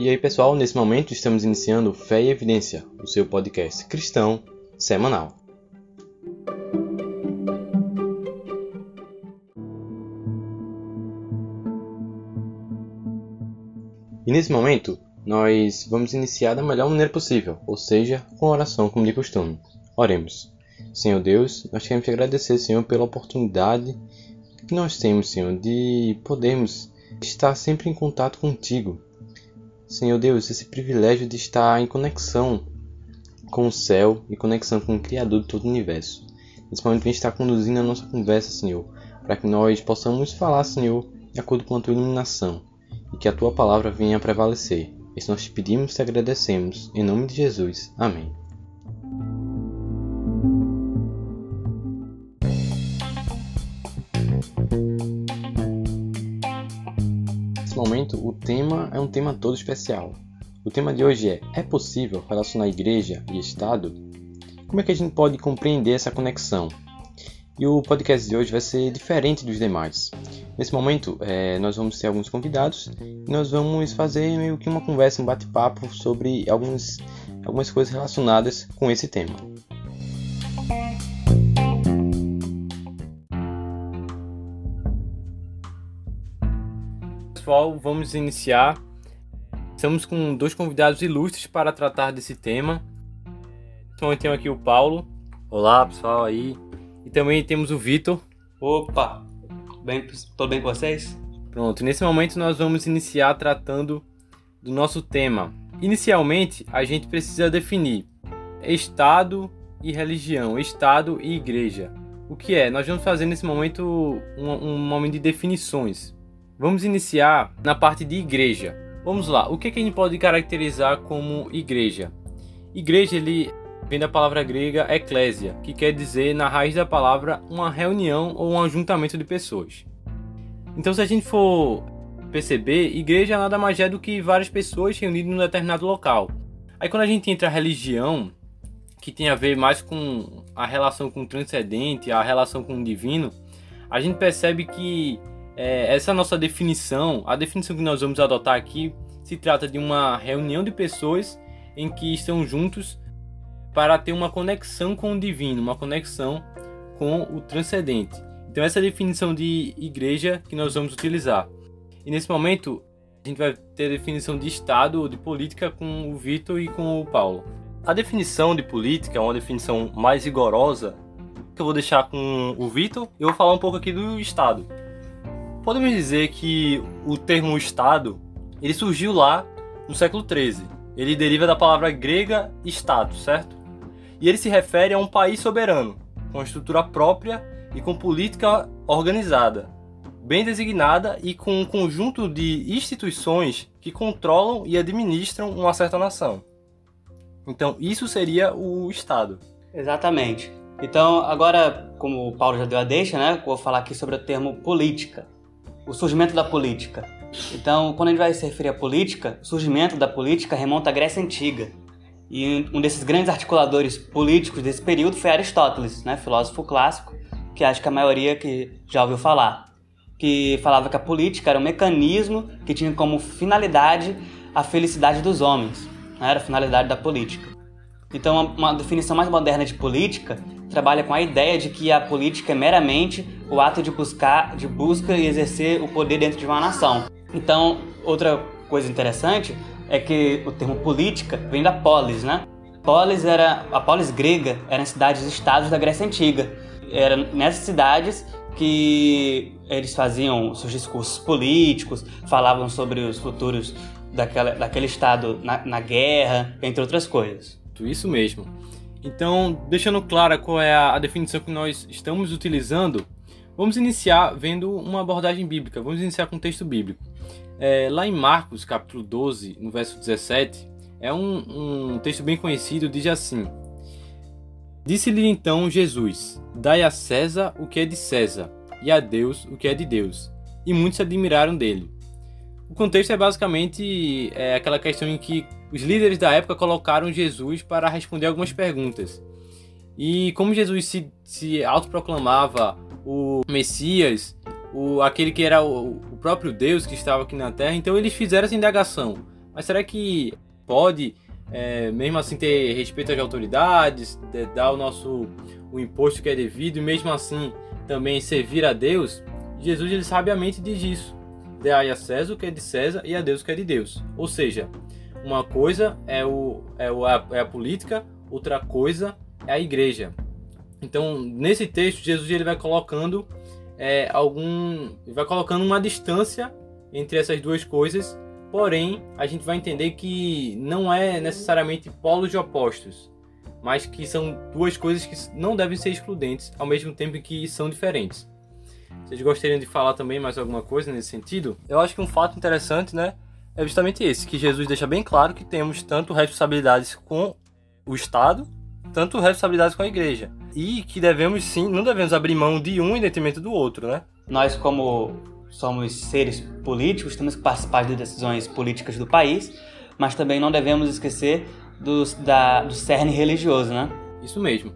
E aí, pessoal, nesse momento estamos iniciando Fé e Evidência, o seu podcast cristão semanal. E nesse momento, nós vamos iniciar da melhor maneira possível, ou seja, com oração como de costume. Oremos. Senhor Deus, nós queremos te agradecer, Senhor, pela oportunidade que nós temos, Senhor, de podermos estar sempre em contato contigo. Senhor Deus, esse privilégio de estar em conexão com o céu e conexão com o Criador de todo o universo. Nesse momento, vem estar conduzindo a nossa conversa, Senhor, para que nós possamos falar, Senhor, de acordo com a tua iluminação e que a tua palavra venha a prevalecer. Isso nós te pedimos e te agradecemos. Em nome de Jesus. Amém. O tema é um tema todo especial. O tema de hoje é: é possível relacionar igreja e Estado? Como é que a gente pode compreender essa conexão? E o podcast de hoje vai ser diferente dos demais. Nesse momento, é, nós vamos ter alguns convidados e nós vamos fazer meio que uma conversa, um bate-papo sobre alguns, algumas coisas relacionadas com esse tema. Pessoal, vamos iniciar. Estamos com dois convidados ilustres para tratar desse tema. Então, eu tenho aqui o Paulo. Olá, pessoal aí. E também temos o Vitor. Opa, Bem, tudo bem com vocês? Pronto, nesse momento nós vamos iniciar tratando do nosso tema. Inicialmente, a gente precisa definir Estado e religião, Estado e igreja. O que é? Nós vamos fazer nesse momento um, um momento de definições. Vamos iniciar na parte de igreja. Vamos lá, o que, a gente pode caracterizar como igreja? Igreja, ele vem da palavra grega eclésia, que quer dizer, na raiz da palavra, uma reunião ou um ajuntamento de pessoas. Então, se a gente for perceber, igreja nada mais é do que várias pessoas reunidas num determinado local. Aí, quando a gente entra a religião, que tem a ver mais com a relação com o transcendente, a relação com o divino, a gente percebe que é, essa nossa definição, a definição que nós vamos adotar aqui, se trata de uma reunião de pessoas em que estão juntos para ter uma conexão com o divino, uma conexão com o transcendente. Então essa é a definição de igreja que nós vamos utilizar. E nesse momento a gente vai ter a definição de Estado ou de política com o Vitor e com o Paulo. A definição de política é uma definição mais rigorosa que eu vou deixar com o Vitor eu vou falar um pouco aqui do Estado. Podemos dizer que o termo Estado ele surgiu lá no século XIII. Ele deriva da palavra grega Estado, certo? e ele se refere a um país soberano, com estrutura própria e com política organizada, bem designada e com um conjunto de instituições que controlam e administram uma certa nação. Então, isso seria o Estado. Exatamente. Então, agora, como o Paulo já deu a deixa, né, vou falar aqui sobre o termo política, o surgimento da política. Então, quando a gente vai se referir à política, o surgimento da política remonta à Grécia Antiga, e um desses grandes articuladores políticos desse período foi Aristóteles, né, filósofo clássico, que acho que a maioria que já ouviu falar, que falava que a política era um mecanismo que tinha como finalidade a felicidade dos homens, né, era a finalidade da política. Então, uma definição mais moderna de política trabalha com a ideia de que a política é meramente o ato de buscar, de busca e exercer o poder dentro de uma nação. Então, outra coisa interessante é que o termo política vem da polis, né? Polis era a polis grega eram cidades-estados da Grécia antiga. Era nessas cidades que eles faziam seus discursos políticos, falavam sobre os futuros daquela, daquele estado na, na guerra, entre outras coisas. Isso mesmo. Então, deixando clara qual é a definição que nós estamos utilizando, vamos iniciar vendo uma abordagem bíblica. Vamos iniciar com o texto bíblico. É, lá em Marcos, capítulo 12, no verso 17, é um, um texto bem conhecido, diz assim: Disse-lhe então Jesus: Dai a César o que é de César, e a Deus o que é de Deus. E muitos se admiraram dele. O contexto é basicamente é, aquela questão em que os líderes da época colocaram Jesus para responder algumas perguntas. E como Jesus se, se autoproclamava o Messias, o, aquele que era o, o próprio Deus que estava aqui na Terra. Então eles fizeram essa indagação. Mas será que pode, é, mesmo assim, ter respeito às autoridades, dar o nosso o imposto que é devido e mesmo assim também servir a Deus? Jesus ele sabiamente diz isso. Dai a César o que é de César e a Deus o que é de Deus. Ou seja, uma coisa é, o, é, o, é a política, outra coisa é a igreja. Então, nesse texto, Jesus ele vai colocando é, algum, vai colocando uma distância entre essas duas coisas. Porém, a gente vai entender que não é necessariamente polos de opostos, mas que são duas coisas que não devem ser excludentes, ao mesmo tempo que são diferentes. Vocês gostariam de falar também mais alguma coisa nesse sentido? Eu acho que um fato interessante, né, é justamente esse, que Jesus deixa bem claro que temos tanto responsabilidades com o Estado, tanto responsabilidades com a igreja. E que devemos sim, não devemos abrir mão de um em detrimento do outro, né? Nós, como somos seres políticos, temos que participar de decisões políticas do país, mas também não devemos esquecer do, da, do cerne religioso, né? Isso mesmo.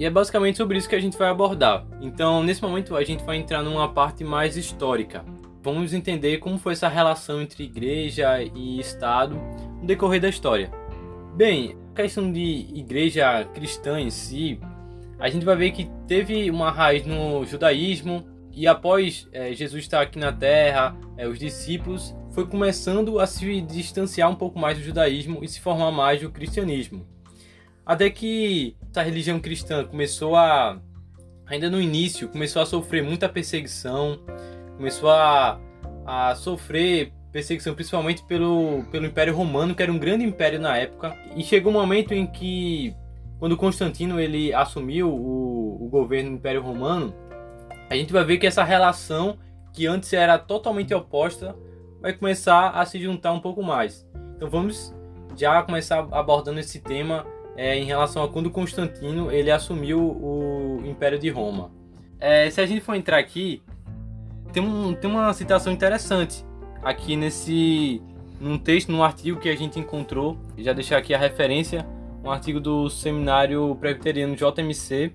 E é basicamente sobre isso que a gente vai abordar. Então, nesse momento, a gente vai entrar numa parte mais histórica. Vamos entender como foi essa relação entre igreja e Estado no decorrer da história. Bem, a questão de igreja cristã em si, a gente vai ver que teve uma raiz no judaísmo e após é, Jesus estar aqui na Terra, é, os discípulos foi começando a se distanciar um pouco mais do judaísmo e se formar mais do cristianismo. Até que essa religião cristã começou a, ainda no início, começou a sofrer muita perseguição, começou a, a sofrer perseguição principalmente pelo, pelo Império Romano, que era um grande império na época. E chegou um momento em que, quando Constantino ele assumiu o, o governo do Império Romano, a gente vai ver que essa relação, que antes era totalmente oposta, vai começar a se juntar um pouco mais. Então vamos já começar abordando esse tema é, em relação a quando Constantino ele assumiu o Império de Roma. É, se a gente for entrar aqui, tem, um, tem uma citação interessante aqui nesse num texto, num artigo que a gente encontrou. Já deixar aqui a referência, um artigo do Seminário Presbiteriano JMC.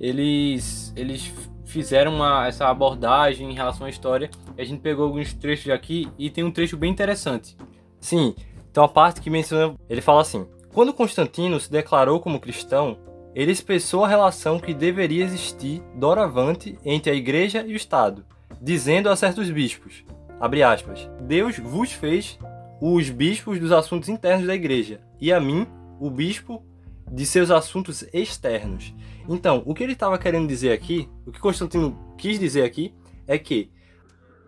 Eles eles fizeram uma, essa abordagem em relação à história. a gente pegou alguns trechos aqui e tem um trecho bem interessante. Sim, então a parte que menciona, ele fala assim: Quando Constantino se declarou como cristão, ele expressou a relação que deveria existir doravante entre a igreja e o Estado, dizendo a certos bispos, aspas, Deus vos fez os bispos dos assuntos internos da igreja, e a mim, o bispo, de seus assuntos externos. Então, o que ele estava querendo dizer aqui, o que Constantino quis dizer aqui, é que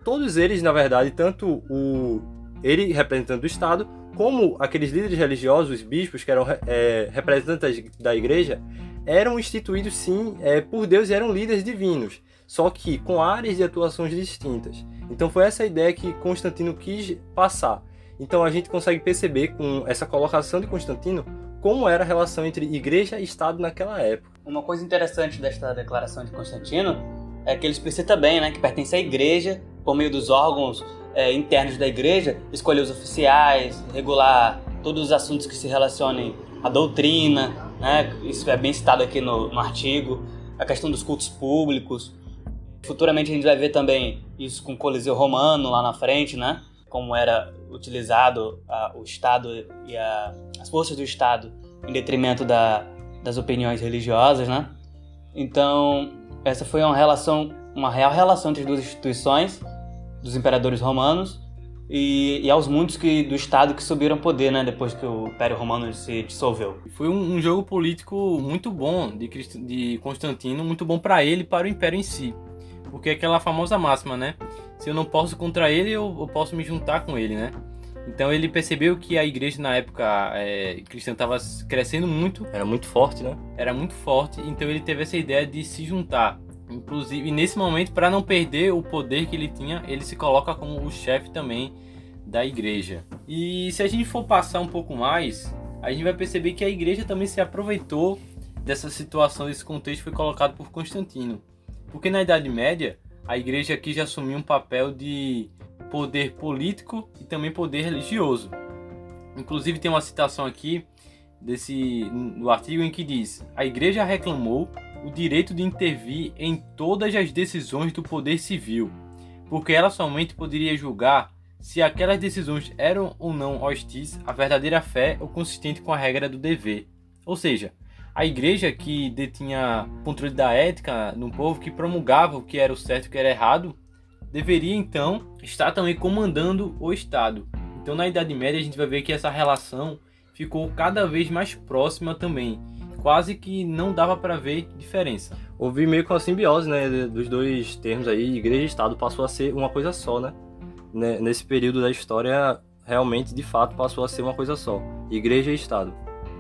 todos eles, na verdade, tanto o ele representante do Estado, como aqueles líderes religiosos, os bispos, que eram é, representantes da igreja, eram instituídos sim é, por Deus e eram líderes divinos só que com áreas de atuações distintas. Então foi essa ideia que Constantino quis passar. Então a gente consegue perceber com essa colocação de Constantino como era a relação entre igreja e Estado naquela época. Uma coisa interessante desta declaração de Constantino é que ele explicita bem né, que pertence à igreja, por meio dos órgãos é, internos da igreja, escolher os oficiais, regular todos os assuntos que se relacionem à doutrina, né, isso é bem citado aqui no, no artigo, a questão dos cultos públicos, Futuramente a gente vai ver também isso com o Coliseu Romano lá na frente, né? Como era utilizado a, o Estado e a, as forças do Estado em detrimento da, das opiniões religiosas, né? Então, essa foi uma relação, uma real relação entre as duas instituições, dos imperadores romanos e, e, aos muitos que, do Estado que subiram poder, né, depois que o Império Romano se dissolveu. Foi um, um jogo político muito bom de, de Constantino, muito bom para ele e para o Império em si. Porque é aquela famosa máxima, né? Se eu não posso contra ele, eu, eu posso me juntar com ele, né? Então ele percebeu que a igreja na época é, cristã estava crescendo muito. Era muito forte, né? Era muito forte, então ele teve essa ideia de se juntar. Inclusive, nesse momento, para não perder o poder que ele tinha, ele se coloca como o chefe também da igreja. E se a gente for passar um pouco mais, a gente vai perceber que a igreja também se aproveitou dessa situação, desse contexto foi colocado por Constantino. Porque na Idade Média, a igreja aqui já assumiu um papel de poder político e também poder religioso. Inclusive tem uma citação aqui desse do artigo em que diz: "A igreja reclamou o direito de intervir em todas as decisões do poder civil, porque ela somente poderia julgar se aquelas decisões eram ou não hostis à verdadeira fé ou consistente com a regra do dever. Ou seja, a igreja que detinha controle da ética no povo, que promulgava o que era o certo e o que era errado, deveria então estar também comandando o Estado. Então, na Idade Média, a gente vai ver que essa relação ficou cada vez mais próxima também. Quase que não dava para ver diferença. Houve meio que uma simbiose né, dos dois termos aí, igreja e Estado passou a ser uma coisa só, né? Nesse período da história, realmente, de fato, passou a ser uma coisa só: igreja e Estado.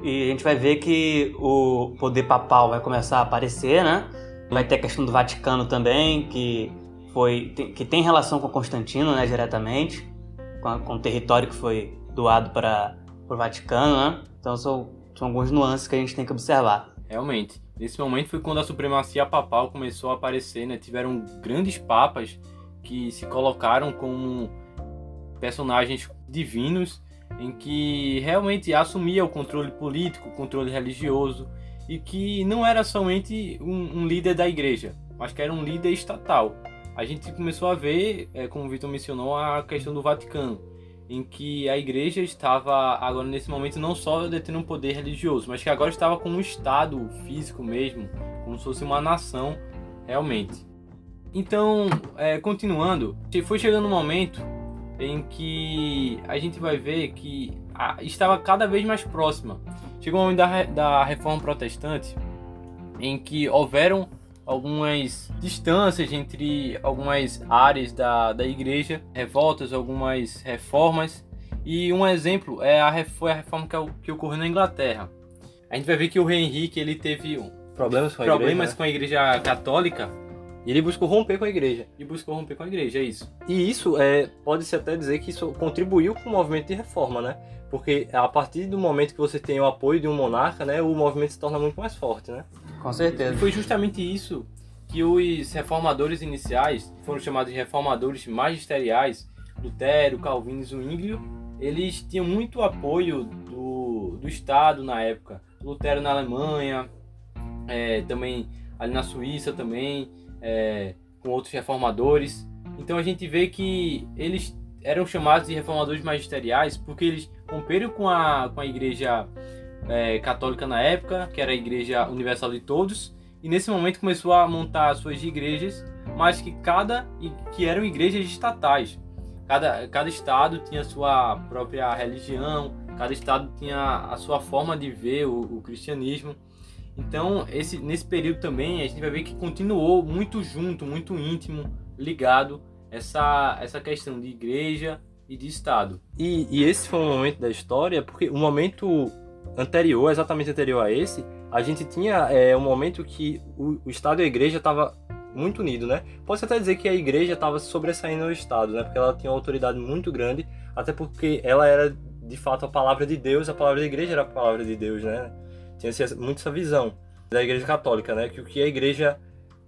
E a gente vai ver que o poder papal vai começar a aparecer, né? Vai ter a questão do Vaticano também, que foi que tem relação com Constantino, né, diretamente, com, com o território que foi doado para o Vaticano, né? Então são, são alguns nuances que a gente tem que observar. Realmente. Nesse momento foi quando a supremacia papal começou a aparecer, né? Tiveram grandes papas que se colocaram como personagens divinos em que realmente assumia o controle político, o controle religioso e que não era somente um, um, líder da igreja, mas que era um líder estatal. A gente começou a ver, é, como o Vitor mencionou, a questão do Vaticano, em que a igreja estava agora nesse momento não só detendo um poder religioso, mas que agora estava como um estado físico mesmo, como se fosse uma nação realmente. Então, é, continuando, foi chegando um momento em que a gente vai ver que a, estava cada vez mais próxima. Chegou o momento da, da reforma protestante, em que houveram algumas distâncias entre algumas áreas da, da igreja, revoltas, algumas reformas. E um exemplo é a, foi a reforma que, que ocorreu na Inglaterra. A gente vai ver que o rei Henrique ele teve problemas com a problemas igreja, né? com a igreja católica e ele buscou romper com a igreja. E buscou romper com a igreja, é isso. E isso é, pode-se até dizer que isso contribuiu com o movimento de reforma, né? Porque a partir do momento que você tem o apoio de um monarca, né, o movimento se torna muito mais forte, né? Com certeza. E foi justamente isso que os reformadores iniciais, foram chamados de reformadores magisteriais, Lutero, Calvino e Zwinglio, eles tinham muito apoio do, do Estado na época. Lutero na Alemanha, é, também ali na Suíça também, é, com outros reformadores. Então a gente vê que eles eram chamados de reformadores magisteriais porque eles romperam com a, com a igreja é, católica na época, que era a igreja universal de todos, e nesse momento começou a montar suas igrejas, mas que cada que eram igrejas estatais. Cada, cada estado tinha sua própria religião, cada estado tinha a sua forma de ver o, o cristianismo. Então, esse, nesse período também, a gente vai ver que continuou muito junto, muito íntimo, ligado essa, essa questão de igreja e de Estado. E, e esse foi um momento da história, porque o momento anterior, exatamente anterior a esse, a gente tinha é, um momento que o, o Estado e a igreja estava muito unido, né? Pode até dizer que a igreja estava sobressaindo ao Estado, né? Porque ela tinha uma autoridade muito grande, até porque ela era de fato a palavra de Deus, a palavra da igreja era a palavra de Deus, né? tinha muito essa visão da Igreja Católica, né? Que o que a Igreja,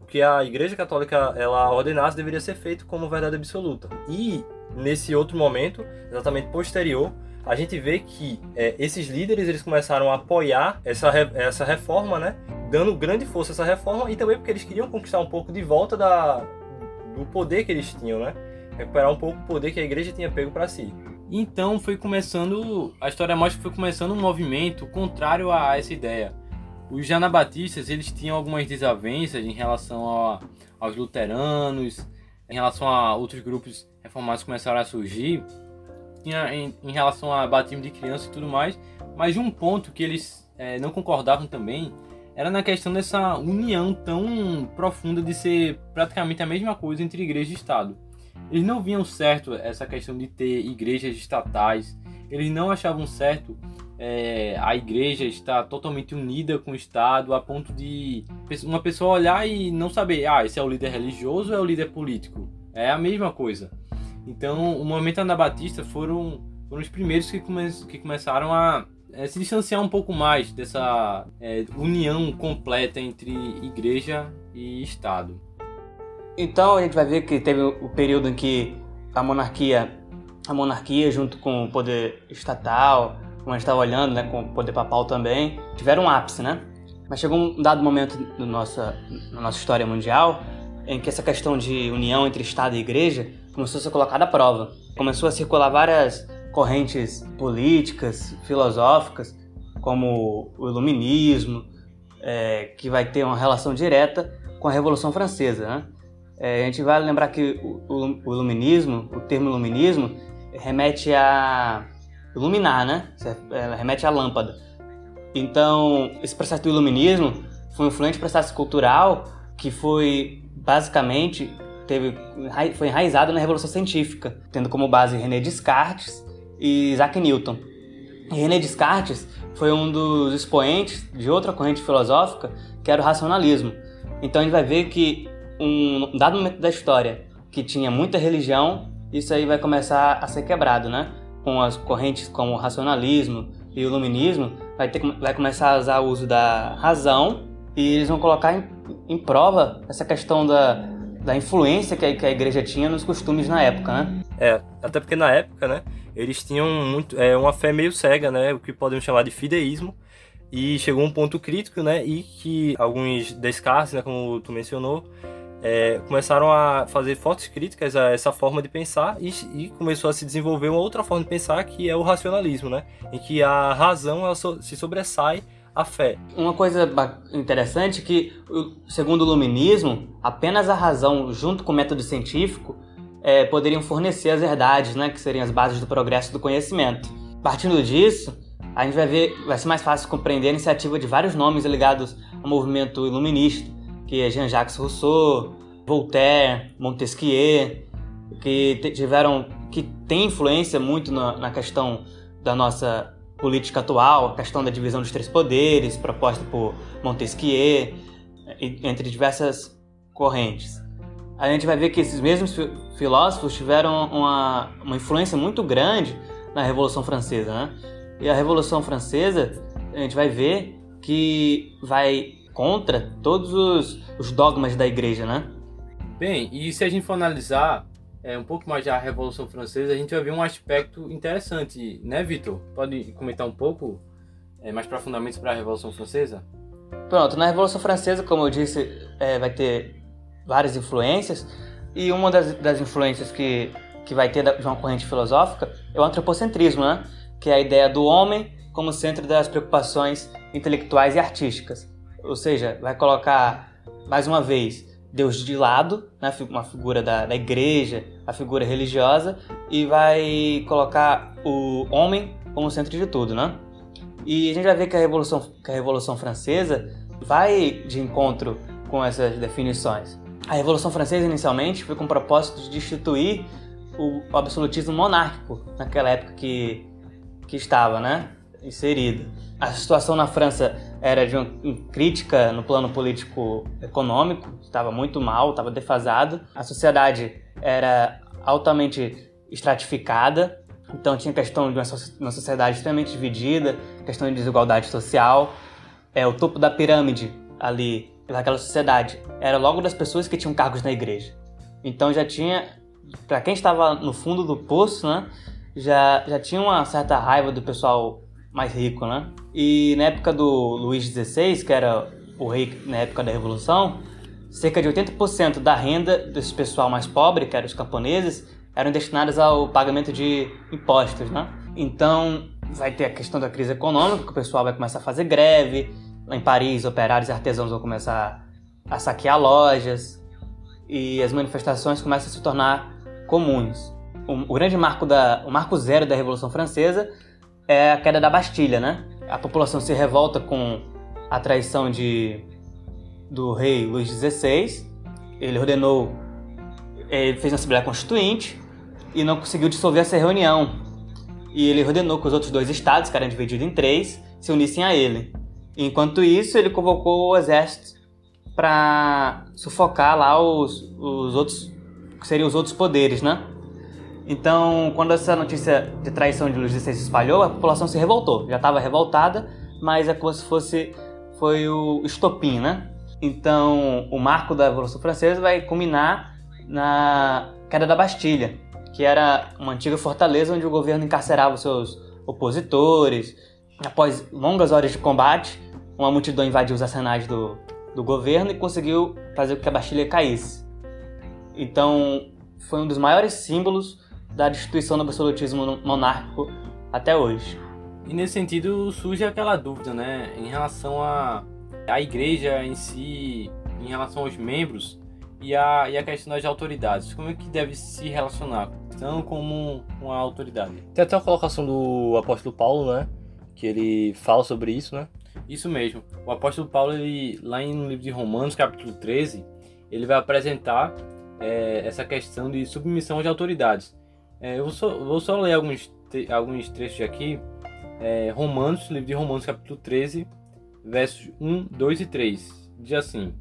que a Igreja Católica ela ordenasse deveria ser feito como verdade absoluta. E nesse outro momento, exatamente posterior, a gente vê que é, esses líderes eles começaram a apoiar essa, essa reforma, né? Dando grande força a essa reforma e também porque eles queriam conquistar um pouco de volta da, do poder que eles tinham, né? Recuperar um pouco o poder que a igreja tinha pego para si. Então foi começando, a história mostra que foi começando um movimento contrário a essa ideia. Os janabatistas eles tinham algumas desavenças em relação a, aos luteranos, em relação a outros grupos reformados que começaram a surgir, tinha em, em relação a batismo de criança e tudo mais, mas um ponto que eles é, não concordavam também era na questão dessa união tão profunda de ser praticamente a mesma coisa entre igreja e Estado. Eles não viam certo essa questão de ter igrejas estatais, eles não achavam certo é, a igreja estar totalmente unida com o Estado a ponto de uma pessoa olhar e não saber, ah, esse é o líder religioso ou é o líder político? É a mesma coisa. Então, o movimento anabatista foram, foram os primeiros que, come, que começaram a é, se distanciar um pouco mais dessa é, união completa entre igreja e Estado. Então a gente vai ver que teve o período em que a monarquia, a monarquia junto com o poder estatal, como a gente estava olhando, né, com o poder papal também, tiveram um ápice, né? Mas chegou um dado momento nossa, na nossa história mundial em que essa questão de união entre Estado e Igreja começou a ser colocada à prova. Começou a circular várias correntes políticas, filosóficas, como o iluminismo, é, que vai ter uma relação direta com a Revolução Francesa. Né? É, a gente vai lembrar que o, o, o, iluminismo, o termo iluminismo, remete a iluminar, né? É, remete à lâmpada. Então, esse processo do iluminismo foi um influente processo cultural que foi basicamente teve, foi enraizado na Revolução Científica, tendo como base René Descartes e Isaac Newton. E René Descartes foi um dos expoentes de outra corrente filosófica, que era o racionalismo. Então a gente vai ver que um dado momento da história que tinha muita religião, isso aí vai começar a ser quebrado, né? Com as correntes como o racionalismo e o iluminismo, vai, ter, vai começar a usar o uso da razão e eles vão colocar em, em prova essa questão da, da influência que a, que a igreja tinha nos costumes na época, né? É, até porque na época, né, eles tinham muito, é, uma fé meio cega, né, o que podemos chamar de fideísmo, e chegou um ponto crítico, né, e que alguns descartes, né, como tu mencionou, é, começaram a fazer fortes críticas a essa forma de pensar e, e, começou a se desenvolver uma outra forma de pensar que é o racionalismo, né, em que a razão so, se sobressai à fé. Uma coisa interessante é que, segundo o iluminismo, apenas a razão junto com o método científico é, poderiam fornecer as verdades, né, que seriam as bases do progresso do conhecimento. Partindo disso, a gente vai ver, vai ser mais fácil compreender a iniciativa de vários nomes ligados ao movimento iluminista, que é Jean-Jacques Rousseau, Voltaire, Montesquieu, que tiveram, que tem influência muito na, na questão da nossa política atual, a questão da divisão dos três poderes, proposta por Montesquieu, entre diversas correntes a gente vai ver que esses mesmos filósofos tiveram uma, uma influência muito grande na Revolução Francesa, né? E a Revolução Francesa, a gente vai ver que vai contra todos os, os dogmas da igreja, né? Bem, e se a gente for analisar é, um pouco mais da Revolução Francesa, a gente vai ver um aspecto interessante, né, Vitor? Pode comentar um pouco é, mais profundamente para a Revolução Francesa? Pronto, na Revolução Francesa, como eu disse, é, vai ter várias influências, e uma das, das influências que, que vai ter de uma corrente filosófica é o antropocentrismo, né? que é a ideia do homem como centro das preocupações intelectuais e artísticas. Ou seja, vai colocar, mais uma vez, Deus de lado, né? uma figura da, da igreja, a figura religiosa, e vai colocar o homem como centro de tudo. Né? E a gente vai ver que a Revolução, que a Revolução Francesa vai de encontro com essas definições. A Revolução Francesa, inicialmente, foi com o propósito de destituir o absolutismo monárquico naquela época que, que estava né, inserido. A situação na França era de uma crítica no plano político-econômico, estava muito mal, estava defasado. A sociedade era altamente estratificada, então tinha questão de uma sociedade extremamente dividida, questão de desigualdade social. É, o topo da pirâmide ali daquela sociedade era logo das pessoas que tinham cargos na igreja. Então já tinha, para quem estava no fundo do poço, né, já, já tinha uma certa raiva do pessoal mais rico, né? E na época do Luís XVI, que era o rei na época da Revolução, cerca de 80% da renda desse pessoal mais pobre, que eram os camponeses, eram destinadas ao pagamento de impostos, né? Então vai ter a questão da crise econômica, que o pessoal vai começar a fazer greve, Lá em Paris, operários e artesãos vão começar a saquear lojas e as manifestações começam a se tornar comuns. O, grande marco da, o marco zero da Revolução Francesa é a queda da Bastilha, né? A população se revolta com a traição de do rei Luís XVI. Ele ordenou, ele fez uma assembleia constituinte e não conseguiu dissolver essa reunião. E ele ordenou que os outros dois estados, que eram divididos em três, se unissem a ele. Enquanto isso, ele convocou o exército para sufocar lá os, os outros, que seriam os outros poderes, né? Então, quando essa notícia de traição de XVI se espalhou, a população se revoltou. Já estava revoltada, mas é como se fosse foi o estopim, né? Então, o marco da Revolução Francesa vai culminar na queda da Bastilha, que era uma antiga fortaleza onde o governo encarcerava seus opositores. Após longas horas de combate, uma multidão invadiu os arsenais do, do governo e conseguiu fazer com que a Bastilha caísse. Então, foi um dos maiores símbolos da destituição do absolutismo monárquico até hoje. E nesse sentido surge aquela dúvida, né, em relação a a igreja em si, em relação aos membros e a, e a questão das autoridades. Como é que deve se relacionar cristão como uma autoridade? Tem até uma colocação do apóstolo Paulo, né, que ele fala sobre isso, né? Isso mesmo. O apóstolo Paulo, ele, lá no livro de Romanos, capítulo 13, ele vai apresentar é, essa questão de submissão às autoridades. É, eu vou só, vou só ler alguns, alguns trechos aqui. É, Romanos, livro de Romanos, capítulo 13, versos 1, 2 e 3. Diz assim: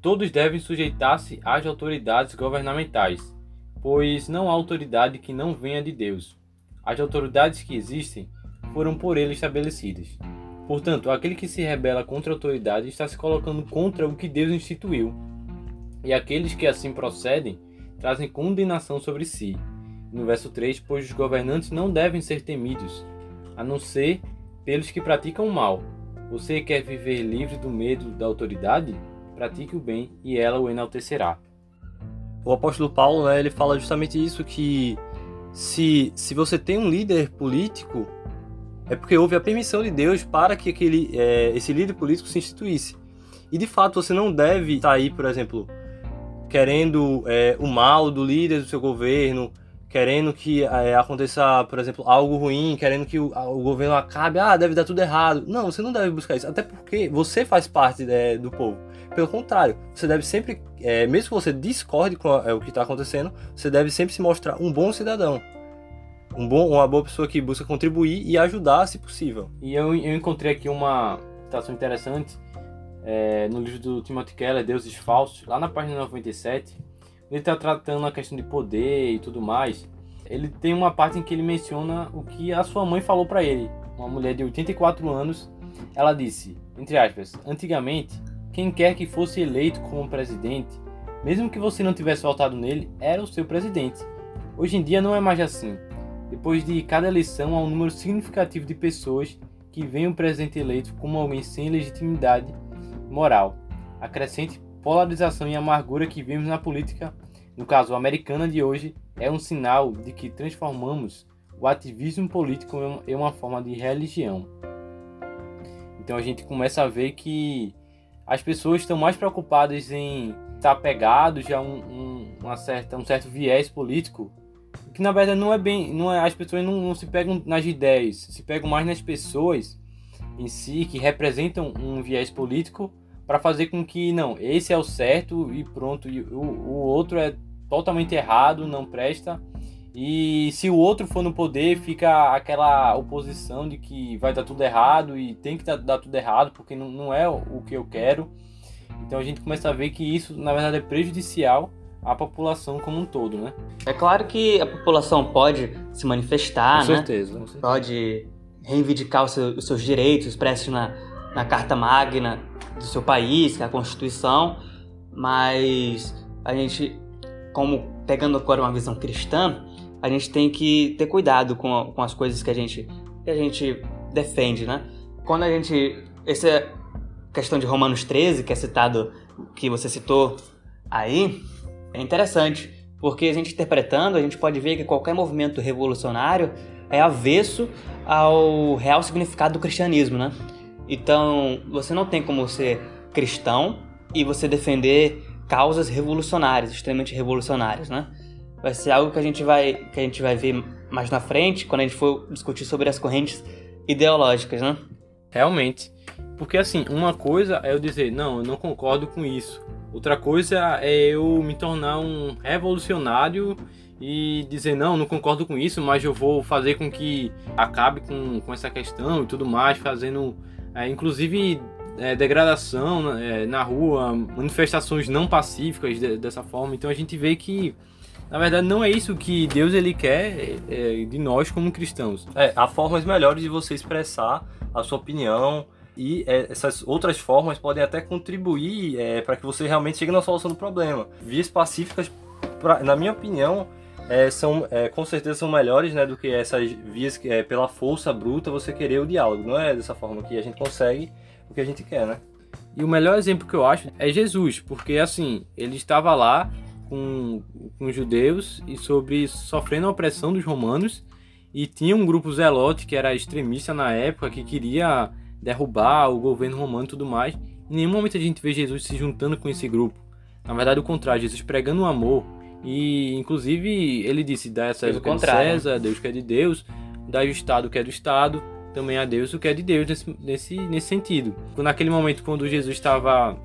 Todos devem sujeitar-se às autoridades governamentais, pois não há autoridade que não venha de Deus. As autoridades que existem foram por ele estabelecidas. Portanto, aquele que se rebela contra a autoridade está se colocando contra o que Deus instituiu. E aqueles que assim procedem trazem condenação sobre si. No verso 3, pois os governantes não devem ser temidos, a não ser pelos que praticam o mal. Você quer viver livre do medo da autoridade? Pratique o bem e ela o enaltecerá. O apóstolo Paulo, né, ele fala justamente isso que se, se você tem um líder político é porque houve a permissão de Deus para que aquele, é, esse líder político se instituísse. E de fato você não deve sair, por exemplo, querendo é, o mal do líder do seu governo, querendo que é, aconteça, por exemplo, algo ruim, querendo que o, o, governo acabe, ah, deve dar tudo errado. Não, você não deve buscar isso, até porque você faz parte é, do povo. Pelo contrário, você deve sempre, é, mesmo que você discorde com a, é, o que está acontecendo, você deve sempre se mostrar um bom cidadão um bom, uma boa pessoa que busca contribuir e ajudar, se possível. E eu, eu encontrei aqui uma citação interessante é, no livro do Timothy Keller, Deuses Falsos, lá na página 97. Ele está tratando a questão de poder e tudo mais. Ele tem uma parte em que ele menciona o que a sua mãe falou para ele. Uma mulher de 84 anos, ela disse, entre aspas, antigamente, quem quer que fosse eleito como presidente, mesmo que você não tivesse votado nele, era o seu presidente. Hoje em dia não é mais assim. Depois de cada eleição, há um número significativo de pessoas que veem o presidente eleito como alguém sem legitimidade moral. A crescente polarização e amargura que vemos na política, no caso americana de hoje, é um sinal de que transformamos o ativismo político em uma forma de religião. Então a gente começa a ver que as pessoas estão mais preocupadas em estar pegados a um, um, certa, um certo viés político que na verdade não é bem, não é, as pessoas não, não se pegam nas ideias, se pegam mais nas pessoas em si que representam um viés político para fazer com que não, esse é o certo e pronto, e o, o outro é totalmente errado, não presta. E se o outro for no poder, fica aquela oposição de que vai dar tudo errado e tem que dar tudo errado porque não, não é o que eu quero. Então a gente começa a ver que isso, na verdade, é prejudicial a população como um todo, né? É claro que a população pode se manifestar, com né? Certeza, com certeza. Pode reivindicar os seus, os seus direitos expressos na, na Carta Magna do seu país, que é a Constituição, mas a gente, como pegando agora uma visão cristã, a gente tem que ter cuidado com, com as coisas que a gente que a gente defende, né? Quando a gente essa questão de Romanos 13, que é citado que você citou aí, é interessante, porque a gente interpretando, a gente pode ver que qualquer movimento revolucionário é avesso ao real significado do cristianismo, né? Então, você não tem como ser cristão e você defender causas revolucionárias, extremamente revolucionárias, né? Vai ser algo que a gente vai que a gente vai ver mais na frente quando a gente for discutir sobre as correntes ideológicas, né? Realmente. Porque assim, uma coisa é eu dizer, não, eu não concordo com isso. Outra coisa é eu me tornar um revolucionário e dizer não, não concordo com isso, mas eu vou fazer com que acabe com, com essa questão e tudo mais, fazendo é, inclusive é, degradação é, na rua, manifestações não pacíficas de, dessa forma. Então a gente vê que na verdade não é isso que Deus ele quer é, de nós como cristãos. É, há formas melhores de você expressar a sua opinião e é, essas outras formas podem até contribuir é, para que você realmente chegue na solução do problema. Vias pacíficas, pra, na minha opinião, é, são é, com certeza são melhores né, do que essas vias que é, pela força bruta você querer o diálogo. Não é dessa forma que a gente consegue o que a gente quer, né? E o melhor exemplo que eu acho é Jesus, porque assim, ele estava lá com, com os judeus e sobre sofrendo a opressão dos romanos. E tinha um grupo zelote que era extremista na época, que queria derrubar o governo romano e tudo mais. Em nenhum momento a gente vê Jesus se juntando com esse grupo. Na verdade, o contrário, Jesus pregando o amor. E, inclusive, ele disse: dá a César o que é de César, Deus que é de Deus, dá o Estado que é do Estado, também a Deus o que é de Deus, nesse, nesse, nesse sentido. Naquele momento, quando Jesus estava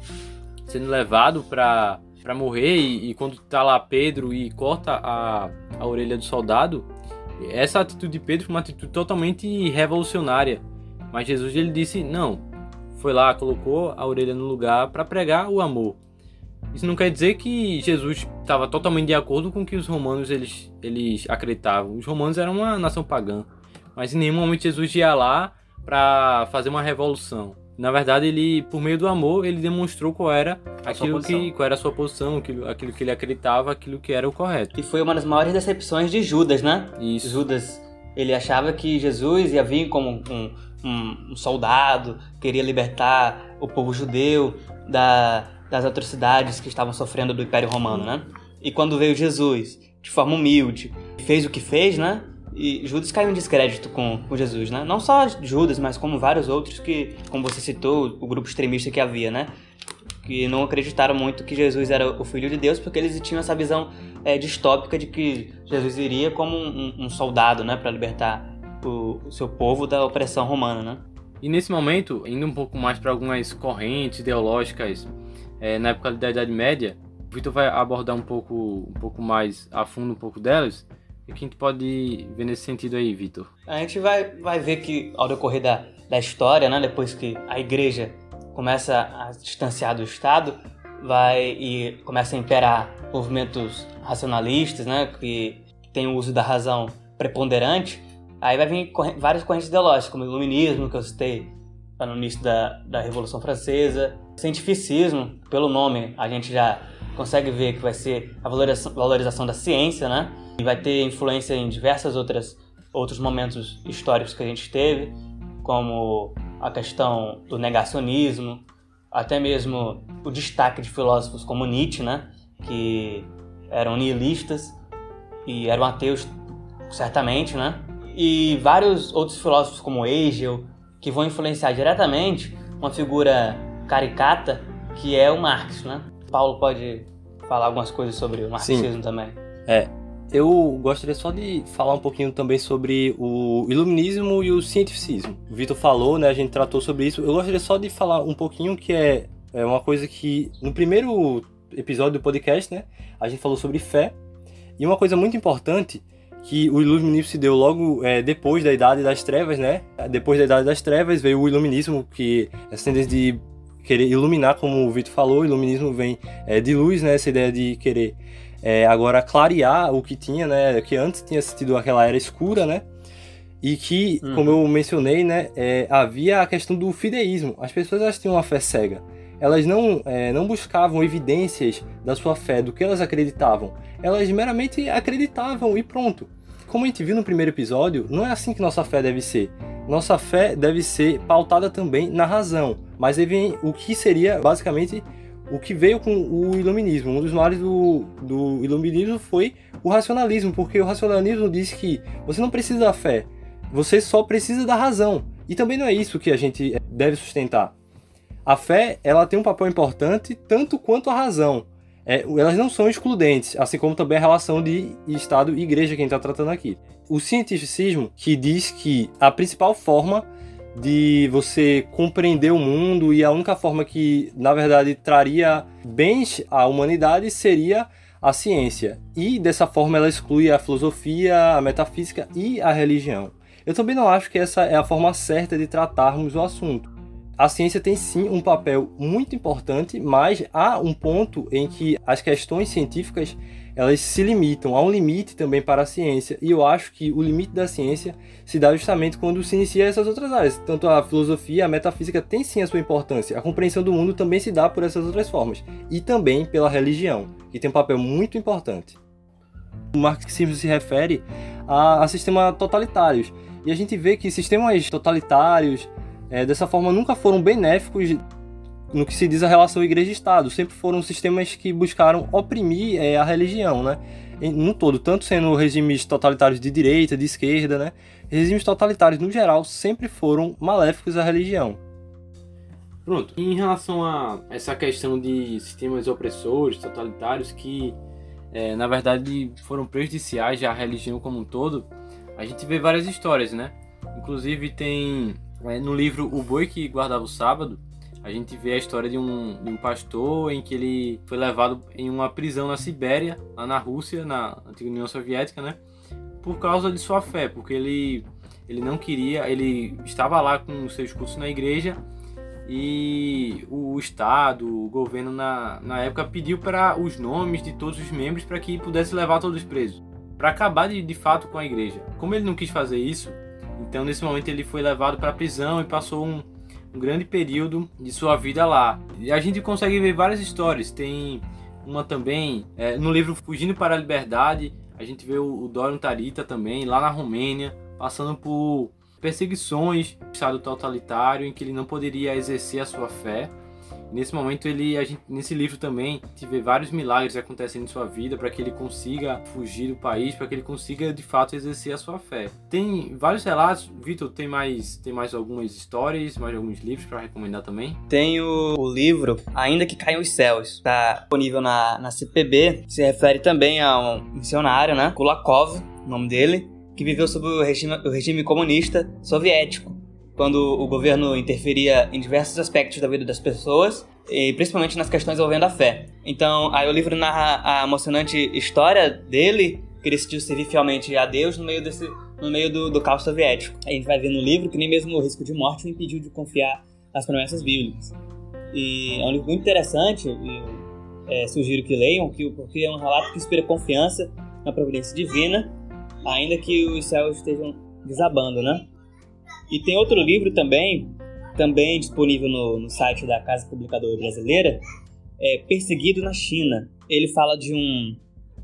sendo levado para para morrer e, e, quando tá lá Pedro e corta a, a orelha do soldado, essa atitude de Pedro foi uma atitude totalmente revolucionária. Mas Jesus ele disse não, foi lá colocou a orelha no lugar para pregar o amor. Isso não quer dizer que Jesus estava totalmente de acordo com o que os romanos eles, eles acreditavam. Os romanos eram uma nação pagã, mas em nenhum momento Jesus ia lá para fazer uma revolução. Na verdade, ele, por meio do amor, ele demonstrou qual era aquilo que, qual era a sua posição, aquilo, aquilo que ele acreditava, aquilo que era o correto. E foi uma das maiores decepções de Judas, né? Isso. Judas, ele achava que Jesus ia vir como um, um, um soldado, queria libertar o povo judeu da, das atrocidades que estavam sofrendo do Império Romano, né? E quando veio Jesus, de forma humilde, fez o que fez, né? E Judas caiu em descrédito com, com Jesus, né? Não só Judas, mas como vários outros que, como você citou, o grupo extremista que havia, né? Que não acreditaram muito que Jesus era o Filho de Deus, porque eles tinham essa visão é, distópica de que Jesus iria como um, um soldado, né? Para libertar o, o seu povo da opressão romana, né? E nesse momento, indo um pouco mais para algumas correntes ideológicas é, na época da Idade Média, o Vitor vai abordar um pouco, um pouco mais a fundo um pouco delas, o que a gente pode ver nesse sentido aí, Vitor? A gente vai, vai ver que ao decorrer da, da história, né, depois que a igreja começa a distanciar do Estado, vai e começa a imperar movimentos racionalistas, né, que tem o uso da razão preponderante, aí vai vir várias correntes ideológicas, como o iluminismo, que eu citei no início da, da Revolução Francesa, cientificismo, pelo nome a gente já consegue ver que vai ser a valorização, valorização da ciência, né? E vai ter influência em diversas outras outros momentos históricos que a gente teve, como a questão do negacionismo, até mesmo o destaque de filósofos como Nietzsche, né, que eram nihilistas e eram ateus certamente, né? E vários outros filósofos como Hegel, que vão influenciar diretamente uma figura caricata que é o Marx, né? Paulo pode falar algumas coisas sobre o marxismo Sim. também. É, eu gostaria só de falar um pouquinho também sobre o iluminismo e o cientificismo. O Vitor falou, né? A gente tratou sobre isso. Eu gostaria só de falar um pouquinho que é, é uma coisa que no primeiro episódio do podcast, né? A gente falou sobre fé. E uma coisa muito importante que o iluminismo se deu logo é, depois da Idade das Trevas, né? Depois da Idade das Trevas veio o iluminismo, que é essa tendência de querer iluminar, como o Vitor falou, o iluminismo vem é, de luz, né? Essa ideia de querer é, agora clarear o que tinha, né? Que antes tinha sido aquela era escura, né? E que, uhum. como eu mencionei, né? É, havia a questão do fideísmo. As pessoas elas tinham uma fé cega. Elas não, é, não buscavam evidências da sua fé, do que elas acreditavam. Elas meramente acreditavam e pronto. Como a gente viu no primeiro episódio, não é assim que nossa fé deve ser. Nossa fé deve ser pautada também na razão. Mas vem o que seria basicamente o que veio com o iluminismo. Um dos males do, do iluminismo foi o racionalismo, porque o racionalismo diz que você não precisa da fé, você só precisa da razão. E também não é isso que a gente deve sustentar. A fé, ela tem um papel importante tanto quanto a razão. É, elas não são excludentes, assim como também a relação de Estado e Igreja que a gente está tratando aqui. O cientificismo, que diz que a principal forma de você compreender o mundo e a única forma que, na verdade, traria bens à humanidade seria a ciência. E dessa forma ela exclui a filosofia, a metafísica e a religião. Eu também não acho que essa é a forma certa de tratarmos o assunto. A ciência tem sim um papel muito importante, mas há um ponto em que as questões científicas elas se limitam, há um limite também para a ciência, e eu acho que o limite da ciência se dá justamente quando se inicia essas outras áreas. Tanto a filosofia, a metafísica tem sim a sua importância, a compreensão do mundo também se dá por essas outras formas, e também pela religião, que tem um papel muito importante. O marxismo se refere a, a sistemas totalitários, e a gente vê que sistemas totalitários, é, dessa forma, nunca foram benéficos no que se diz a relação igreja-estado. Sempre foram sistemas que buscaram oprimir é, a religião, né? no todo, tanto sendo regimes totalitários de direita, de esquerda, né? Regimes totalitários, no geral, sempre foram maléficos à religião. Pronto. Em relação a essa questão de sistemas opressores, totalitários, que é, na verdade foram prejudiciais à religião como um todo, a gente vê várias histórias, né? Inclusive tem no livro O Boi que Guardava o Sábado, a gente vê a história de um, de um pastor em que ele foi levado em uma prisão na Sibéria, lá na Rússia, na antiga União Soviética, né? Por causa de sua fé, porque ele, ele não queria, ele estava lá com seus cursos na igreja e o Estado, o governo na, na época pediu para os nomes de todos os membros para que pudesse levar todos presos, para acabar de, de fato com a igreja. Como ele não quis fazer isso, então nesse momento ele foi levado para a prisão e passou um, um grande período de sua vida lá. E a gente consegue ver várias histórias. Tem uma também é, no livro Fugindo para a Liberdade. A gente vê o, o Dorian Tarita também lá na Romênia, passando por perseguições, estado totalitário em que ele não poderia exercer a sua fé. Nesse momento ele, gente, nesse livro também, a gente vê vários milagres acontecendo em sua vida para que ele consiga fugir do país, para que ele consiga de fato exercer a sua fé. Tem vários relatos. Vitor, tem mais, tem mais algumas histórias, mais alguns livros para recomendar também? Tem o, o, livro Ainda que Caiam os Céus, está disponível na, na CPB. Se refere também a um missionário, né? Kulakov, o nome dele que viveu sob o regime, o regime comunista soviético, quando o governo interferia em diversos aspectos da vida das pessoas, e principalmente nas questões envolvendo a fé. Então, aí o livro narra a emocionante história dele, que decidiu servir fielmente a Deus no meio desse no meio do, do caos soviético. A gente vai ver no livro que nem mesmo o risco de morte o impediu de confiar nas promessas bíblicas. E é um livro muito interessante, e, é, sugiro que leiam, porque é um relato que inspira confiança na providência divina ainda que os céus estejam desabando, né? E tem outro livro também, também disponível no, no site da Casa Publicadora Brasileira, é Perseguido na China. Ele fala de um...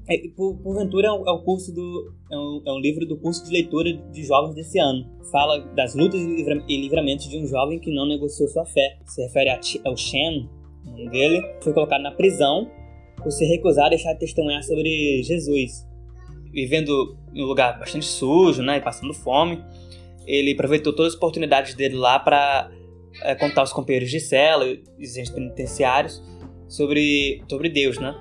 É, por, porventura é um, é um curso do... É um, é um, livro do curso de leitura de jovens desse ano. Fala das lutas e livramentos de um jovem que não negociou sua fé. Se refere ao Shen, o nome dele. Foi colocado na prisão por se recusar a deixar de testemunhar sobre Jesus vivendo em um lugar bastante sujo, né, e passando fome, ele aproveitou todas as oportunidades dele lá para é, contar aos companheiros de cela e os penitenciários sobre, sobre Deus, né?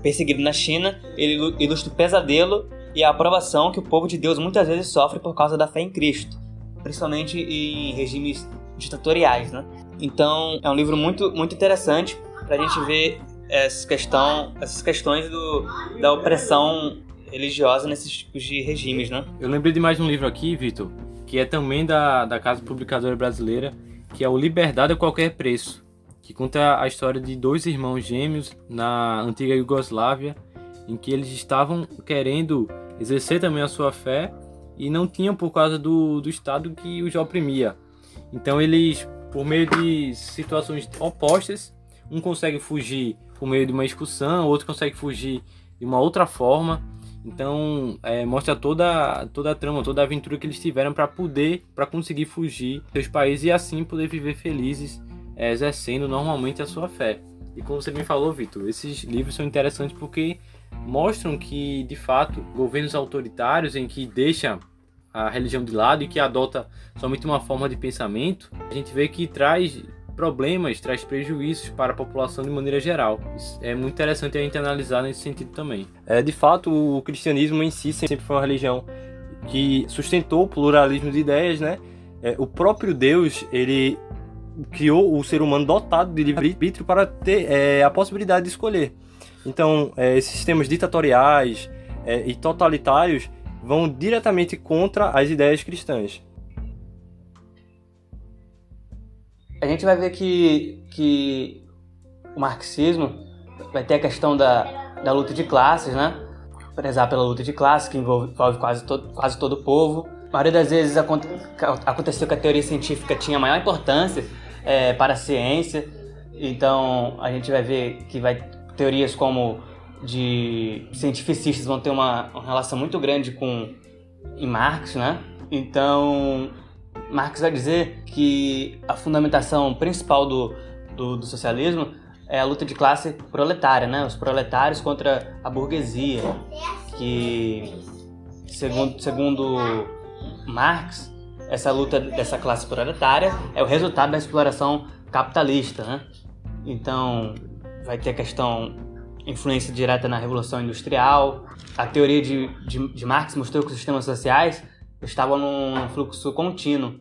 Perseguido na China, ele ilustra o pesadelo e a aprovação que o povo de Deus muitas vezes sofre por causa da fé em Cristo, principalmente em regimes ditatoriais, né? Então, é um livro muito, muito interessante para a gente ver essa questão, essas questões do, da opressão religiosa nesses tipos de regimes, né? Eu lembrei de mais um livro aqui, Vitor, que é também da, da Casa Publicadora Brasileira, que é o Liberdade a Qualquer Preço, que conta a história de dois irmãos gêmeos na antiga Iugoslávia, em que eles estavam querendo exercer também a sua fé e não tinham por causa do, do Estado que os oprimia. Então eles, por meio de situações opostas, um consegue fugir por meio de uma expulsão, o outro consegue fugir de uma outra forma. Então, é, mostra toda, toda a trama, toda a aventura que eles tiveram para poder, para conseguir fugir dos seus países e assim poder viver felizes, é, exercendo normalmente a sua fé. E como você me falou, Vitor, esses livros são interessantes porque mostram que, de fato, governos autoritários em que deixam a religião de lado e que adota somente uma forma de pensamento, a gente vê que traz problemas, traz prejuízos para a população de maneira geral. É muito interessante a gente analisar nesse sentido também. É, de fato, o cristianismo em si sempre foi uma religião que sustentou o pluralismo de ideias, né? É, o próprio Deus, ele criou o ser humano dotado de livre-arbítrio para ter é, a possibilidade de escolher. Então, é, esses sistemas ditatoriais é, e totalitários vão diretamente contra as ideias cristãs. A gente vai ver que, que o marxismo vai ter a questão da, da luta de classes, né? Prezar pela luta de classes, que envolve, envolve quase, todo, quase todo o povo. A maioria das vezes aconteceu que a teoria científica tinha maior importância é, para a ciência. Então a gente vai ver que vai teorias como de cientificistas vão ter uma, uma relação muito grande com em Marx, né? Então Marx vai dizer que a fundamentação principal do, do, do socialismo é a luta de classe proletária, né? Os proletários contra a burguesia, que segundo, segundo Marx, essa luta dessa classe proletária é o resultado da exploração capitalista, né? Então, vai ter a questão influência direta na Revolução Industrial. A teoria de, de, de Marx mostrou que os sistemas sociais estavam num fluxo contínuo,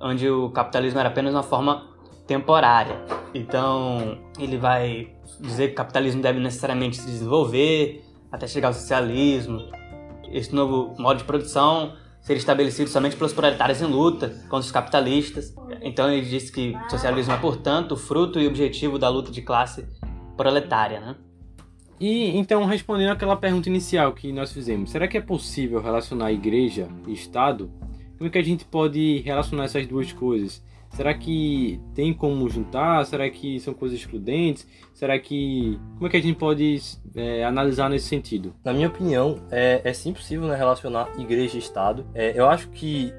onde o capitalismo era apenas uma forma temporária. Então, ele vai dizer que o capitalismo deve necessariamente se desenvolver até chegar ao socialismo. Esse novo modo de produção seria estabelecido somente pelos proletários em luta contra os capitalistas. Então, ele diz que o socialismo é, portanto, o fruto e objetivo da luta de classe proletária, né? E então, respondendo àquela pergunta inicial que nós fizemos, será que é possível relacionar igreja e Estado? Como é que a gente pode relacionar essas duas coisas? Será que tem como juntar? Será que são coisas excludentes? Será que. Como é que a gente pode é, analisar nesse sentido? Na minha opinião, é, é sim possível né, relacionar igreja e Estado. É, eu acho que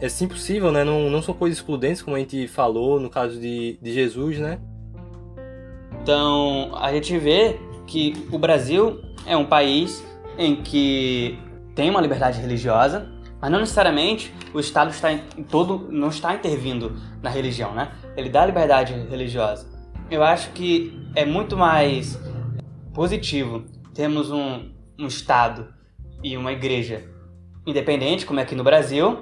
é sim possível, né? Não, não são coisas excludentes, como a gente falou no caso de, de Jesus, né? Então, a gente vê que o Brasil é um país em que tem uma liberdade religiosa, mas não necessariamente o Estado está todo, não está intervindo na religião, né? Ele dá liberdade religiosa. Eu acho que é muito mais positivo termos um, um Estado e uma igreja independente, como é aqui no Brasil,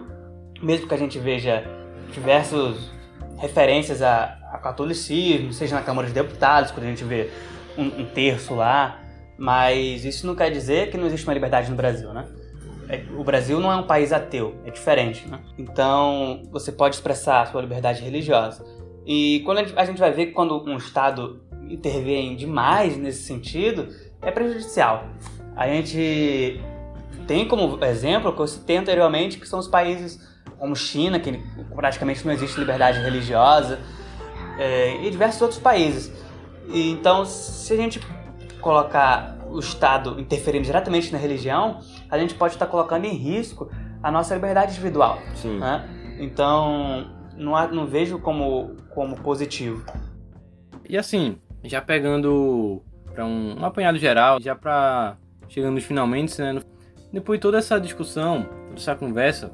mesmo que a gente veja diversas referências a, a catolicismo, seja na Câmara de Deputados, quando a gente vê um, um terço lá, mas isso não quer dizer que não existe uma liberdade no Brasil, né? É, o Brasil não é um país ateu, é diferente, né? Então, você pode expressar a sua liberdade religiosa. E quando a gente vai ver que quando um Estado intervém demais nesse sentido, é prejudicial. A gente tem como exemplo, que eu citei anteriormente, que são os países como China, que praticamente não existe liberdade religiosa, é, e diversos outros países. E, então, se a gente colocar o Estado interferindo diretamente na religião, a gente pode estar colocando em risco a nossa liberdade individual. Né? Então, não, há, não vejo como, como positivo. E assim, já pegando para um, um apanhado geral, já para chegando nos finalmente, né? Depois de toda essa discussão, toda essa conversa,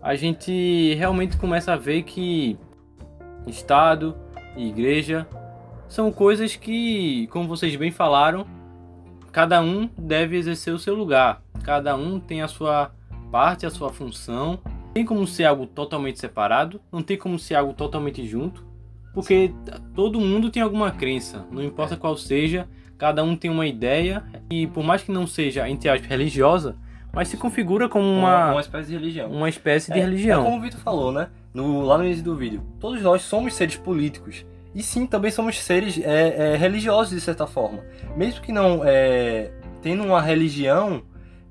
a gente realmente começa a ver que Estado e Igreja são coisas que, como vocês bem falaram, cada um deve exercer o seu lugar. Cada um tem a sua parte, a sua função. Tem como ser algo totalmente separado, não tem como ser algo totalmente junto, porque todo mundo tem alguma crença, não importa qual seja, cada um tem uma ideia e por mais que não seja entre aspas religiosa, mas se configura como uma uma espécie de religião. Uma espécie de é, religião. É como o Vitor falou, né? No, lá no início do vídeo. Todos nós somos seres políticos. E sim, também somos seres é, é, religiosos de certa forma. Mesmo que não é, tendo uma religião,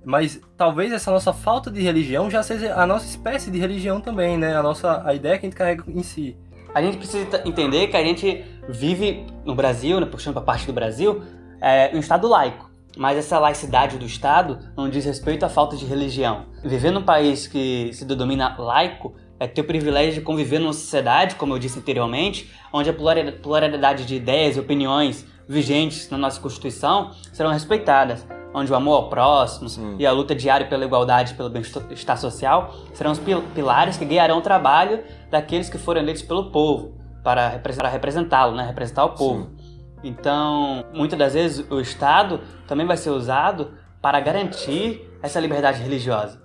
mas talvez essa nossa falta de religião já seja a nossa espécie de religião também, né? A nossa a ideia que a gente carrega em si. A gente precisa entender que a gente vive no Brasil, né, puxando para parte do Brasil, é, um estado laico. Mas essa laicidade do Estado não diz respeito à falta de religião. Viver num país que se denomina laico é ter o privilégio de conviver numa sociedade, como eu disse anteriormente, onde a pluralidade de ideias e opiniões vigentes na nossa Constituição serão respeitadas, onde o amor ao próximo Sim. e a luta diária pela igualdade e pelo bem-estar social serão os pilares que guiarão o trabalho daqueles que foram eleitos pelo povo para representá-lo, né? representar o povo. Sim. Então, muitas das vezes o Estado também vai ser usado para garantir essa liberdade religiosa.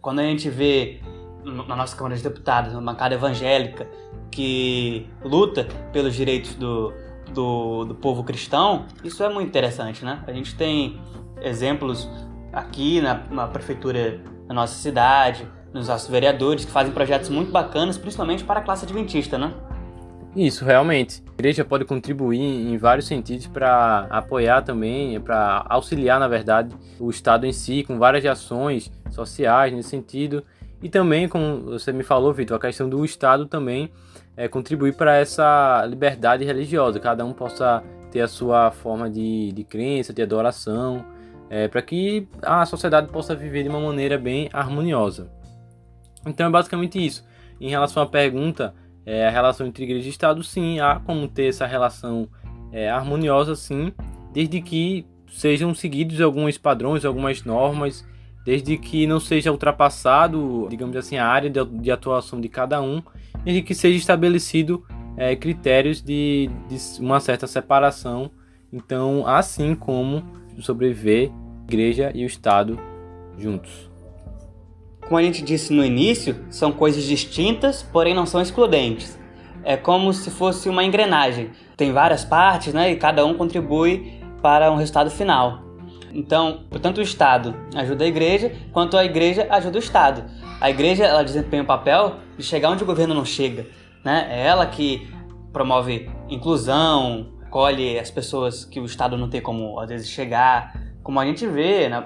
Quando a gente vê na nossa Câmara de Deputados, uma bancada evangélica que luta pelos direitos do, do, do, povo cristão, isso é muito interessante, né? A gente tem exemplos aqui na, na prefeitura da nossa cidade, nos nossos vereadores, que fazem projetos muito bacanas, principalmente para a classe adventista, né? Isso, realmente. A igreja pode contribuir em vários sentidos para apoiar também, para auxiliar, na verdade, o Estado em si, com várias ações sociais nesse sentido. E também, como você me falou, Vitor, a questão do Estado também é, contribuir para essa liberdade religiosa, cada um possa ter a sua forma de, de crença, de adoração, é, para que a sociedade possa viver de uma maneira bem harmoniosa. Então é basicamente isso. Em relação à pergunta, é, a relação entre igreja e Estado, sim, há como ter essa relação é, harmoniosa, sim, desde que sejam seguidos alguns padrões, algumas normas, desde que não seja ultrapassado, digamos assim, a área de, atuação de cada um, desde que seja estabelecido é, critérios de, de uma certa separação. Então, assim como sobreviver igreja e o Estado juntos. Como a gente disse no início, são coisas distintas, porém não são excludentes. É como se fosse uma engrenagem. Tem várias partes, né, e cada um contribui para um resultado final. Então, tanto o Estado ajuda a igreja, quanto a igreja ajuda o Estado. A igreja ela desempenha o papel de chegar onde o governo não chega. Né? É ela que promove inclusão, colhe as pessoas que o Estado não tem como, às vezes, chegar. Como a gente vê, né?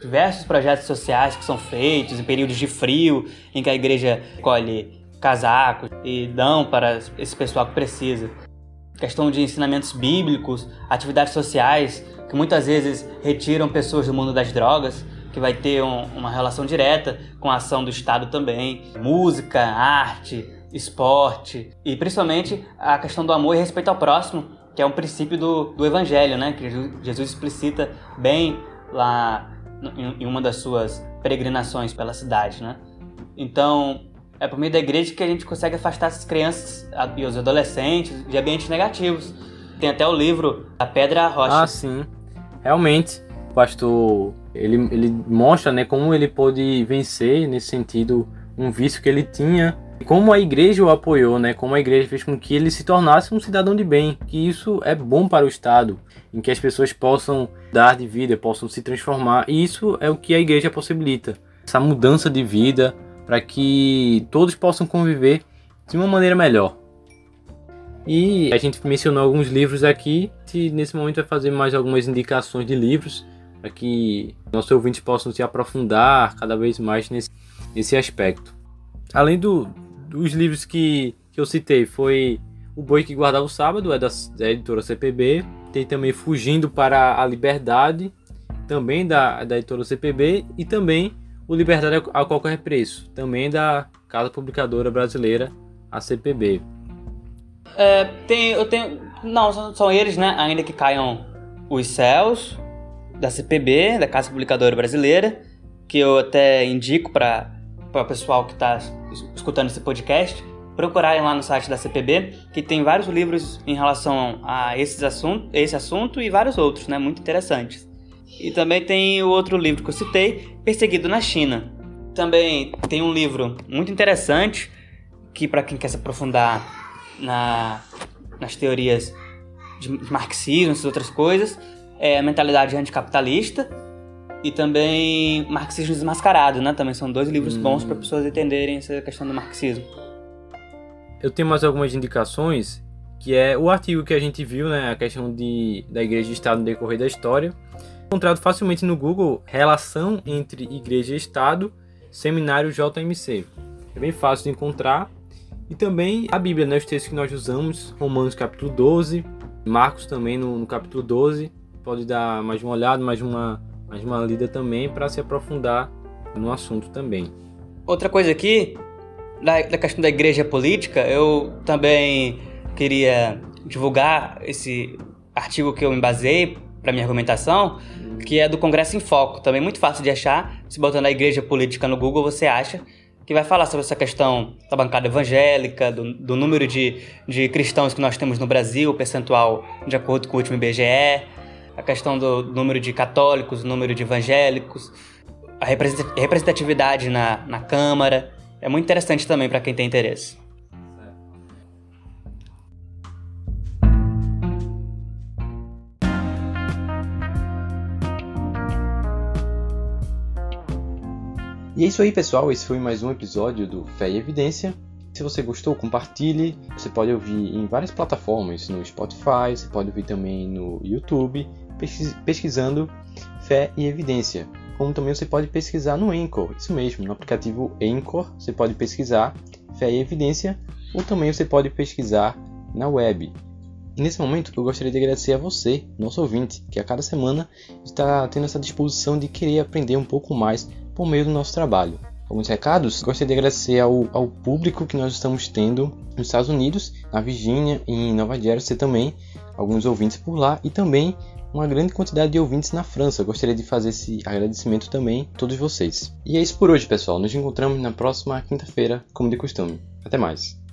diversos projetos sociais que são feitos em períodos de frio, em que a igreja colhe casacos e dão para esse pessoal que precisa. Questão de ensinamentos bíblicos, atividades sociais que muitas vezes retiram pessoas do mundo das drogas, que vai ter um, uma relação direta com a ação do Estado também. Música, arte, esporte e principalmente a questão do amor e respeito ao próximo, que é um princípio do, do Evangelho, né? Que Jesus explicita bem lá em uma das suas peregrinações pela cidade, né? Então, é por meio da igreja que a gente consegue afastar essas crianças e os adolescentes de ambientes negativos. Tem até o livro A Pedra Rocha. Ah, sim. Realmente, o pastor, ele, ele mostra né, como ele pôde vencer, nesse sentido, um vício que ele tinha como a igreja o apoiou, né? Como a igreja fez com que ele se tornasse um cidadão de bem, que isso é bom para o Estado, em que as pessoas possam dar de vida, possam se transformar, e isso é o que a igreja possibilita. Essa mudança de vida para que todos possam conviver de uma maneira melhor. E a gente mencionou alguns livros aqui, e nesse momento vai fazer mais algumas indicações de livros para que nossos ouvintes possam se aprofundar cada vez mais nesse, nesse aspecto. Além do, dos livros que, que eu citei, foi O Boi que Guardava o Sábado, é da, da editora CPB. Tem também Fugindo para a Liberdade, também da, da editora CPB. E também O Liberdade a Qualquer Preço, também da Casa Publicadora Brasileira, a CPB. É, tem, eu tenho. Não, são, eles, né? Ainda que caiam os céus, da CPB, da Casa Publicadora Brasileira, que eu até indico para o pessoal que está escutando esse podcast, procurarem lá no site da CPB, que tem vários livros em relação a esses assunto, esse assunto e vários outros, né, muito interessantes. E também tem o outro livro que eu citei, Perseguido na China. Também tem um livro muito interessante que para quem quer se aprofundar na, nas teorias de marxismo e outras coisas, é a mentalidade anticapitalista e também Marxismo Desmascarado, né? Também são dois livros hum. bons para pessoas entenderem essa questão do marxismo. Eu tenho mais algumas indicações, que é o artigo que a gente viu, né? A questão de, da Igreja e Estado no decorrer da história. Encontrado facilmente no Google, relação entre Igreja e Estado, Seminário JMC. É bem fácil de encontrar. E também a Bíblia, né? Os textos que nós usamos, Romanos capítulo 12, Marcos também no, no capítulo 12. Pode dar mais uma olhada, mais uma mas uma lida também para se aprofundar no assunto também. Outra coisa aqui, da, da questão da igreja política, eu também queria divulgar esse artigo que eu embasei para minha argumentação, que é do Congresso em Foco, também muito fácil de achar. Se botando a igreja política no Google, você acha que vai falar sobre essa questão da bancada evangélica, do, do número de, de cristãos que nós temos no Brasil, percentual de acordo com o último IBGE, a questão do número de católicos, o número de evangélicos, a representatividade na, na Câmara. É muito interessante também para quem tem interesse. E é isso aí, pessoal. Esse foi mais um episódio do Fé e Evidência. Se você gostou, compartilhe. Você pode ouvir em várias plataformas, no Spotify, você pode ouvir também no YouTube pesquisando fé e evidência. Como também você pode pesquisar no Anchor, isso mesmo, no aplicativo Anchor você pode pesquisar fé e evidência, ou também você pode pesquisar na web. E nesse momento eu gostaria de agradecer a você, nosso ouvinte, que a cada semana está tendo essa disposição de querer aprender um pouco mais por meio do nosso trabalho. alguns recados. Gostaria de agradecer ao, ao público que nós estamos tendo nos Estados Unidos, na Virgínia e em Nova Jersey também, alguns ouvintes por lá e também uma grande quantidade de ouvintes na França. Gostaria de fazer esse agradecimento também a todos vocês. E é isso por hoje, pessoal. Nos encontramos na próxima quinta-feira, como de costume. Até mais.